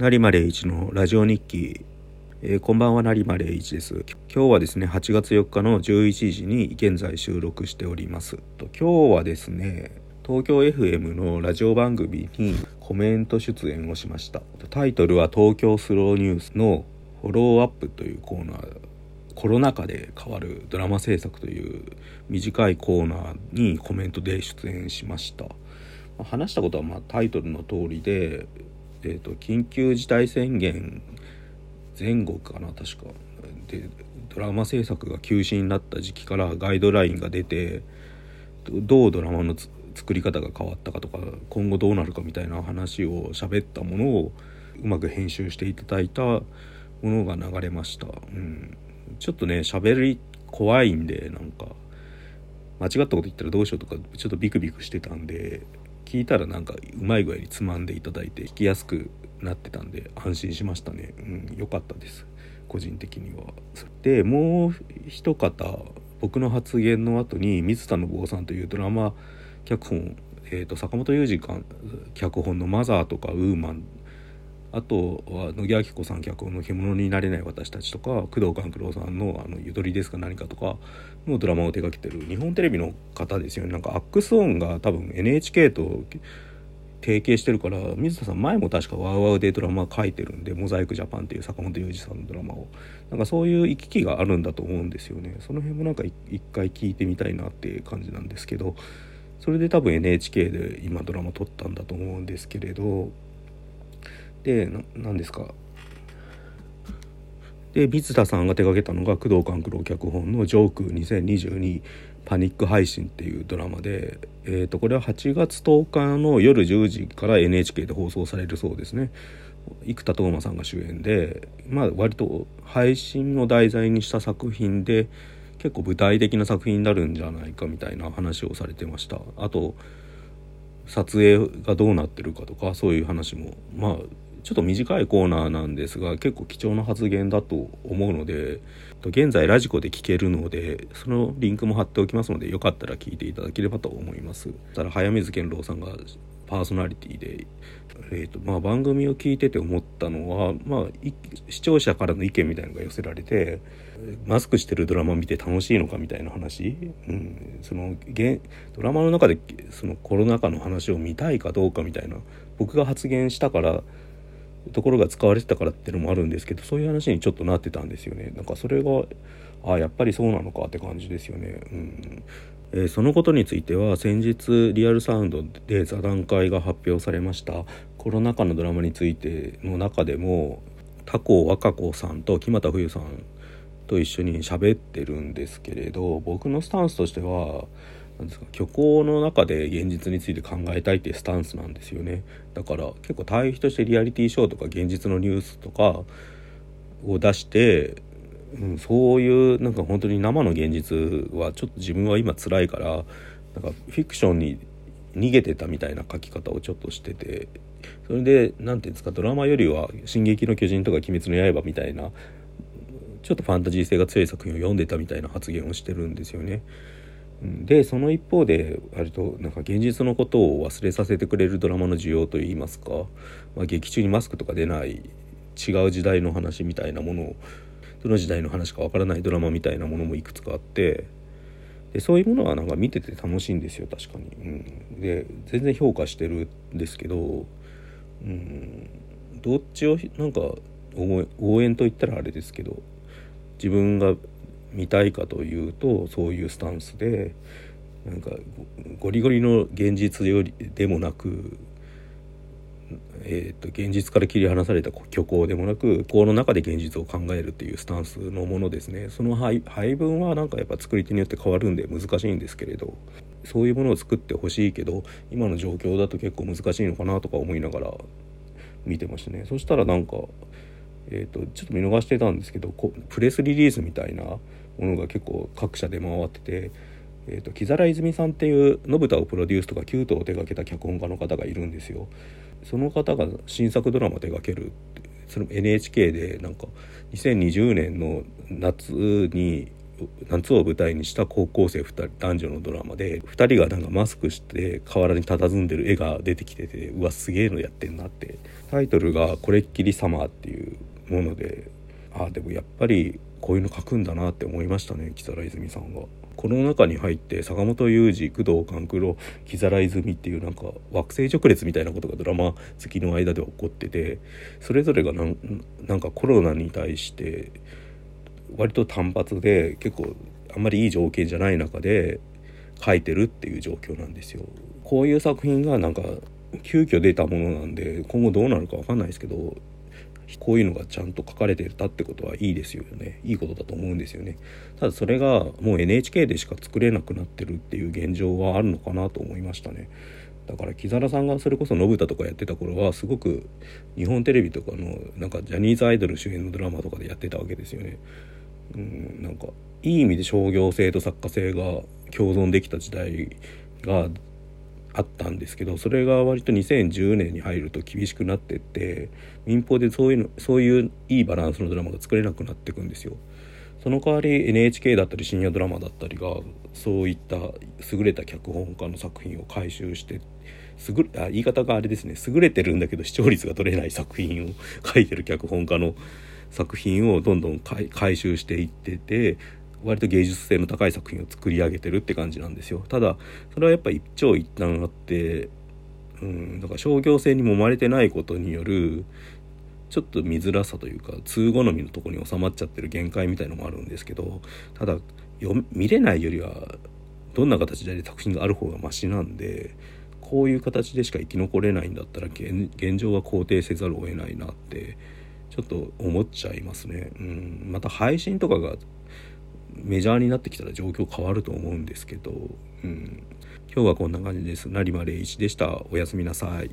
成間礼一のラジオ日記、えー、こんばんは成間礼一です。今日はですね8月4日の11時に現在収録しております。と今日はですね東京 FM のラジオ番組にコメント出演をしました。タイトルは東京スローニュースのフォローアップというコーナー。コロナ禍で変わるドラマ制作という短いコーナーにコメントで出演しました。話したことはまタイトルの通りで、えーと、緊急事態宣言前後かな確かでドラマ制作が休止になった時期からガイドラインが出てどうドラマの作り方が変わったかとか今後どうなるかみたいな話を喋ったものをうまく編集していただいたものが流れました。うん、ちょっとね喋り怖いんでなんか間違ったこと言ったらどうしようとかちょっとビクビクしてたんで聞いたらなんかうまい具合につまんでいただいて聞きやすくなってたんで安心しましたね。うん良かったです。個人的には。でもう一方僕の発言の後に水田信夫さんというドラマ脚本、えーと、坂本雄二脚本の「マザー」とか「ウーマン」あとは野木明子さん脚本の「獣になれない私たち」とか工藤官九郎さんの「あのゆとりですか何か」とかのドラマを手掛けてる日本テレビの方ですよね。なんかアックスオンが多分 NHK と提携してるから水田さん前も確かワウワウでドラマ書いてるんで「モザイクジャパン」っていう坂本雄二さんのドラマを。なんかそういう行き来があるんだと思うんですよね。その辺もなんか一回聞いてみたいなっていう感じなんですけどそれで多分 NHK で今ドラマ撮ったんだと思うんですけれどで何ですか？で水田さんが手がけたのが工藤官九郎脚本の「ジョーク2022パニック配信」っていうドラマで、えー、とこれは8月10日の夜10時から NHK で放送されるそうですね。生田斗真さんが主演でまあ割と配信を題材にした作品で結構舞台的な作品になるんじゃないかみたいな話をされてました。あと撮影がどうなってるかとかそういう話もまあちょっと短いコーナーなんですが結構貴重な発言だと思うので現在ラジコで聞けるのでそのリンクも貼っておきますのでよかったら聞いていただければと思います。ただ早水健郎さんがパーソナリティで、えーとまあ、番組を聞いてて思ったのは、まあ、視聴者からの意見みたいなのが寄せられてマスクしてるドラマ見て楽しいのかみたいな話、うん、そのドラマの中でそのコロナ禍の話を見たいかどうかみたいな僕が発言したからところが使われてたからっていうのもあるんですけどそういう話にちょっとなってたんですよね。なんかそれがあやっぱりそうなのかって感じですよね。うん。えー、そのことについては先日リアルサウンドで座談会が発表されました。コロナ禍のドラマについての中でも他校和歌子さんと木俣冬さんと一緒に喋ってるんですけれど僕のスタンスとしてはなんですか虚構の中で現実について考えたいっていうスタンスなんですよねだから結構対比としてリアリティショーとか現実のニュースとかを出して、うん、そういうなんか本当に生の現実はちょっと自分は今辛いからなんかフィクションに逃げてたみたいな書き方をちょっとしててそれで何て言うんですかドラマよりは「進撃の巨人」とか「鬼滅の刃」みたいなちょっとファンタジー性が強い作品を読んでたみたいな発言をしてるんですよね。でその一方で割となんか現実のことを忘れさせてくれるドラマの需要といいますか、まあ、劇中にマスクとか出ない違う時代の話みたいなものをどの時代の話かわからないドラマみたいなものもいくつかあってでそういうものはなんか見てて楽しいんですよ確かに。うん、で全然評価してるんですけど、うん、どっちをなんか応援と言ったらあれですけど自分が見たいかというとそういうスタンスでなんかゴリゴリの現実よりでもなく、えーと、現実から切り離された虚構でもなく虚構の中で現実を考えるっていうスタンスのものですね。その配分はなんかやっぱ作り手によって変わるんで難しいんですけれどそういうものを作ってほしいけど今の状況だと結構難しいのかなとか思いながら見てましたね。そしたらなんかえーと、ちょっと見逃してたんですけどプレスリリースみたいなものが結構各社で回ってて、えーと、木皿泉さんっていう信太をプロデュースとかキュートを手掛けた脚本家の方がいるんですよ。その方が新作ドラマ手掛けるその NHK でなんか2020年の夏に夏を舞台にした高校生2人男女のドラマで2人がなんかマスクして河原に佇んでる絵が出てきててうわすげえのやってんなってタイトルが「これっきりサマー」っていうものでああでもやっぱりこういうの書くんだなって思いましたね木更泉さんが。この中に入って坂本雄二工藤官九郎木更泉っていうなんか惑星直列みたいなことがドラマ好きの間で起こっててそれぞれがなんなんかコロナに対して割と単発で結構あんまりいい条件じゃない中で書いてるっていう状況なんですよ。こういう作品がなんか急遽出たものなんで今後どうなるか分かんないですけどこういうのがちゃんと書かれてたってことはいいですよね。いいことだと思うんですよね。ただそれがもう NHK でしか作れなくなってるっていう現状はあるのかなと思いましたね。だから木更さんがそれこそ信太とかやってた頃はすごく日本テレビとかのなんかジャニーズアイドル主演のドラマとかでやってたわけですよね。うんなんかいい意味で商業性と作家性が共存できた時代があったんですけどそれが割と2010年に入ると厳しくなってって民放でそういうのそういういいバランスのドラマが作れなくなっていくんですよ。その代わり NHK だったり深夜ドラマだったりがそういった優れた脚本家の作品を回収して優あ言い方があれですね優れてるんだけど視聴率が取れない作品を書いてる脚本家の作品をどんどん回収していってて割と芸術性の高い作品を作り上げてるって感じなんですよただそれはやっぱ一長一短あってうんだから商業性に揉まれてないことによるちょっと見づらさというか通好みのとこに収まっちゃってる限界みたいのもあるんですけどただ見れないよりはどんな形で作品がある方がマシなんでこういう形でしか生き残れないんだったら現状は肯定せざるを得ないなってちょっと思っちゃいますね。うん、また配信とかがメジャーになってきたら状況変わると思うんですけど、うん、今日はこんな感じです。成間礼一でした。おやすみなさい。